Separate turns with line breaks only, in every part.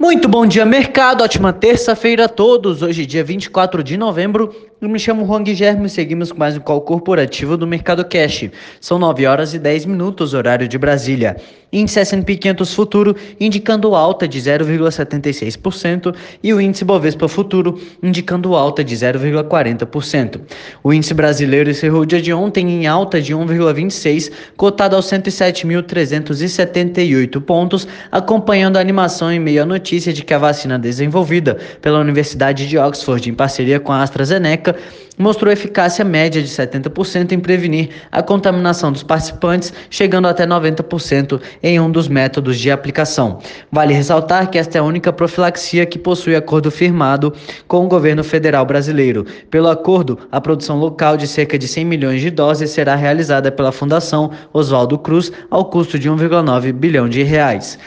Muito bom dia, mercado. Ótima terça-feira a todos. Hoje, dia 24 de novembro. Eu me chamo Juan Guilherme e seguimos com mais um call corporativo do Mercado Cash. São 9 horas e 10 minutos, horário de Brasília. Índice S&P 500 Futuro indicando alta de 0,76% e o índice Bovespa Futuro indicando alta de 0,40%. O índice brasileiro encerrou o dia de ontem em alta de 1,26, cotado aos 107.378 pontos, acompanhando a animação em meio à notícia de que a vacina desenvolvida pela Universidade de Oxford em parceria com a AstraZeneca mostrou eficácia média de 70% em prevenir a contaminação dos participantes, chegando até 90% em um dos métodos de aplicação. Vale ressaltar que esta é a única profilaxia que possui acordo firmado com o governo federal brasileiro. Pelo acordo, a produção local de cerca de 100 milhões de doses será realizada pela Fundação Oswaldo Cruz ao custo de 1,9 bilhão de reais.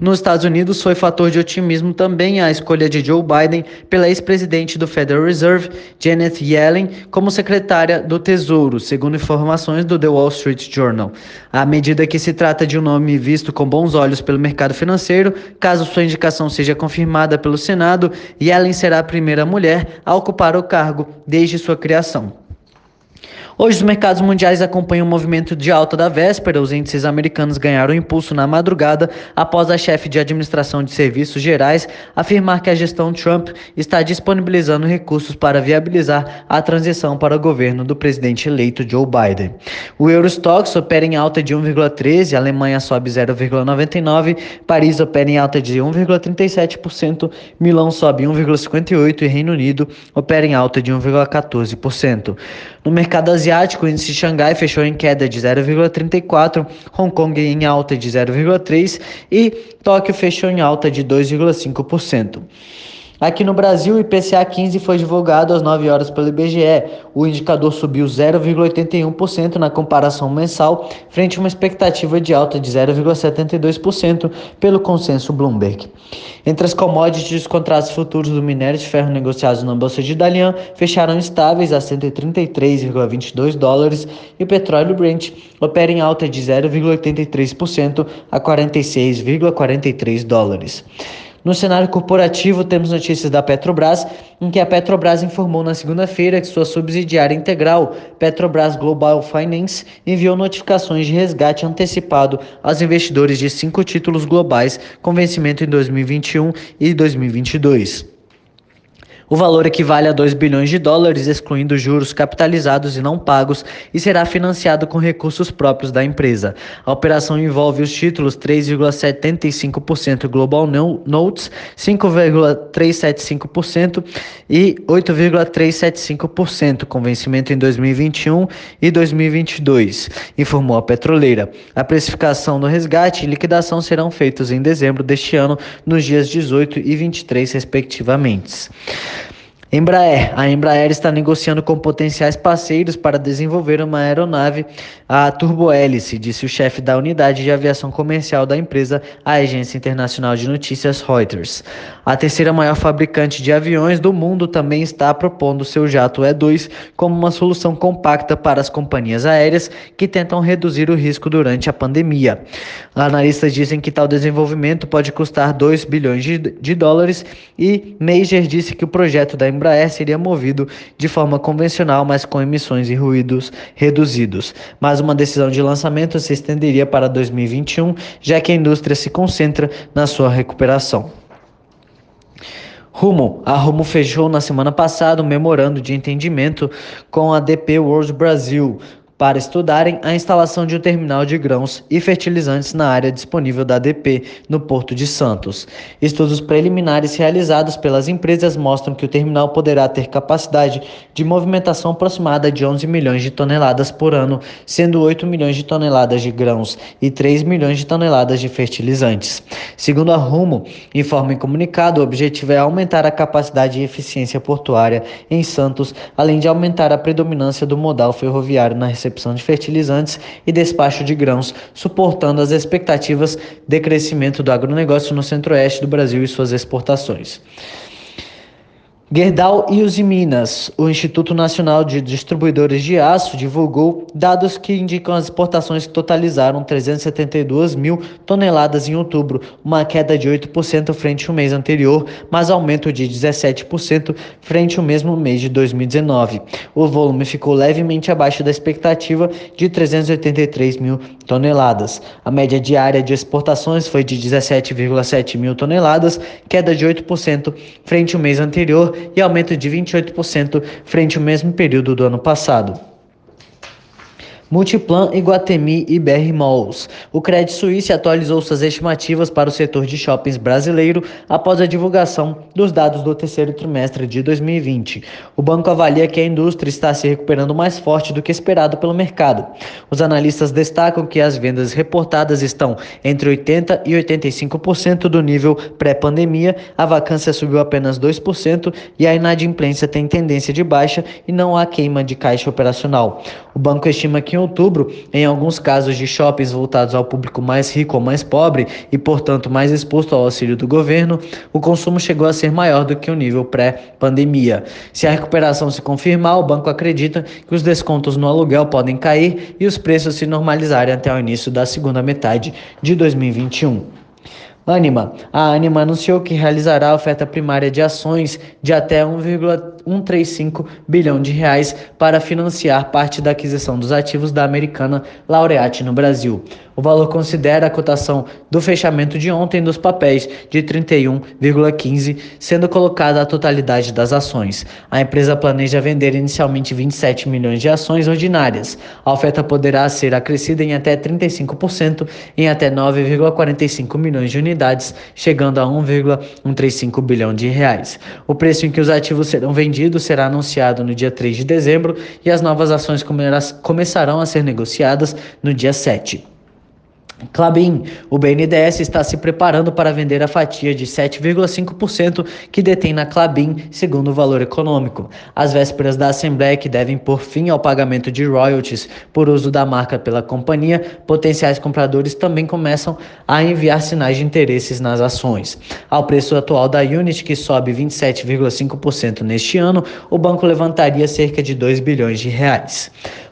Nos Estados Unidos, foi fator de otimismo também a escolha de Joe Biden pela ex-presidente do Federal Reserve, Janet Yellen, como secretária do Tesouro, segundo informações do The Wall Street Journal. A medida que se trata de um nome visto com bons olhos pelo mercado financeiro, caso sua indicação seja confirmada pelo Senado, Yellen será a primeira mulher a ocupar o cargo desde sua criação. Hoje os mercados mundiais acompanham o movimento de alta da véspera. Os índices americanos ganharam impulso na madrugada após a chefe de administração de serviços gerais afirmar que a gestão Trump está disponibilizando recursos para viabilizar a transição para o governo do presidente eleito Joe Biden. O Eurostox opera em alta de 1,13, a Alemanha sobe 0,99, Paris opera em alta de 1,37%, Milão sobe 1,58 e Reino Unido opera em alta de 1,14%. No mercado asiático, o índice Xangai fechou em queda de 0,34, Hong Kong em alta de 0,3 e Tóquio fechou em alta de 2,5%. Aqui no Brasil, o IPCA 15 foi divulgado às 9 horas pelo IBGE. O indicador subiu 0,81% na comparação mensal, frente a uma expectativa de alta de 0,72% pelo consenso Bloomberg. Entre as commodities, os contratos futuros do minério de ferro negociados na Bolsa de Dalian fecharam estáveis a 133,22 dólares e o petróleo Brent opera em alta de 0,83% a 46,43 dólares. No cenário corporativo, temos notícias da Petrobras, em que a Petrobras informou na segunda-feira que sua subsidiária integral, Petrobras Global Finance, enviou notificações de resgate antecipado aos investidores de cinco títulos globais com vencimento em 2021 e 2022. O valor equivale a 2 bilhões de dólares, excluindo juros capitalizados e não pagos, e será financiado com recursos próprios da empresa. A operação envolve os títulos 3,75% Global Notes, 5,375% e 8,375%, com vencimento em 2021 e 2022, informou a petroleira. A precificação do resgate e liquidação serão feitos em dezembro deste ano, nos dias 18 e 23, respectivamente. Embraer. A Embraer está negociando com potenciais parceiros para desenvolver uma aeronave a turbohélice, disse o chefe da unidade de aviação comercial da empresa à agência internacional de notícias Reuters. A terceira maior fabricante de aviões do mundo também está propondo seu jato E2 como uma solução compacta para as companhias aéreas que tentam reduzir o risco durante a pandemia. Analistas dizem que tal desenvolvimento pode custar 2 bilhões de, de dólares e Major disse que o projeto da Embraer seria movido de forma convencional, mas com emissões e ruídos reduzidos. Mas uma decisão de lançamento se estenderia para 2021, já que a indústria se concentra na sua recuperação. Rumo. A Rumo fechou na semana passada um memorando de entendimento com a DP World Brasil para estudarem a instalação de um terminal de grãos e fertilizantes na área disponível da ADP no Porto de Santos. Estudos preliminares realizados pelas empresas mostram que o terminal poderá ter capacidade de movimentação aproximada de 11 milhões de toneladas por ano, sendo 8 milhões de toneladas de grãos e 3 milhões de toneladas de fertilizantes. Segundo a Rumo, informa em comunicado, o objetivo é aumentar a capacidade e eficiência portuária em Santos, além de aumentar a predominância do modal ferroviário na recepção recepção de fertilizantes e despacho de grãos, suportando as expectativas de crescimento do agronegócio no centro-oeste do Brasil e suas exportações. Gerdau e Usiminas, o Instituto Nacional de Distribuidores de Aço, divulgou dados que indicam as exportações que totalizaram 372 mil toneladas em outubro, uma queda de 8% frente ao mês anterior, mas aumento de 17% frente ao mesmo mês de 2019. O volume ficou levemente abaixo da expectativa de 383 mil toneladas. A média diária de exportações foi de 17,7 mil toneladas, queda de 8% frente ao mês anterior e aumento de 28% frente ao mesmo período do ano passado. Multiplan, Iguatemi e BR Malls. O Credit Suisse atualizou suas estimativas para o setor de shoppings brasileiro após a divulgação dos dados do terceiro trimestre de 2020. O banco avalia que a indústria está se recuperando mais forte do que esperado pelo mercado. Os analistas destacam que as vendas reportadas estão entre 80% e 85% do nível pré-pandemia, a vacância subiu apenas 2% e a inadimplência tem tendência de baixa e não há queima de caixa operacional. O banco estima que em outubro, em alguns casos de shoppings voltados ao público mais rico ou mais pobre e, portanto, mais exposto ao auxílio do governo, o consumo chegou a ser maior do que o nível pré-pandemia. Se a recuperação se confirmar, o banco acredita que os descontos no aluguel podem cair e os preços se normalizarem até o início da segunda metade de 2021. Anima. A Anima anunciou que realizará a oferta primária de ações de até 1,135 bilhão de reais para financiar parte da aquisição dos ativos da americana Laureate no Brasil. O valor considera a cotação do fechamento de ontem dos papéis de 31,15, sendo colocada a totalidade das ações. A empresa planeja vender inicialmente 27 milhões de ações ordinárias. A oferta poderá ser acrescida em até 35% em até 9,45 milhões de unidades, chegando a 1,135 bilhão de reais. O preço em que os ativos serão vendidos será anunciado no dia 3 de dezembro e as novas ações começarão a ser negociadas no dia 7. Clabin, o BNDES está se preparando para vender a fatia de 7,5% que detém na Clabin, segundo o valor econômico. Às vésperas da Assembleia, que devem pôr fim ao pagamento de royalties por uso da marca pela companhia, potenciais compradores também começam a enviar sinais de interesses nas ações. Ao preço atual da Unity, que sobe 27,5% neste ano, o banco levantaria cerca de 2 bilhões de reais.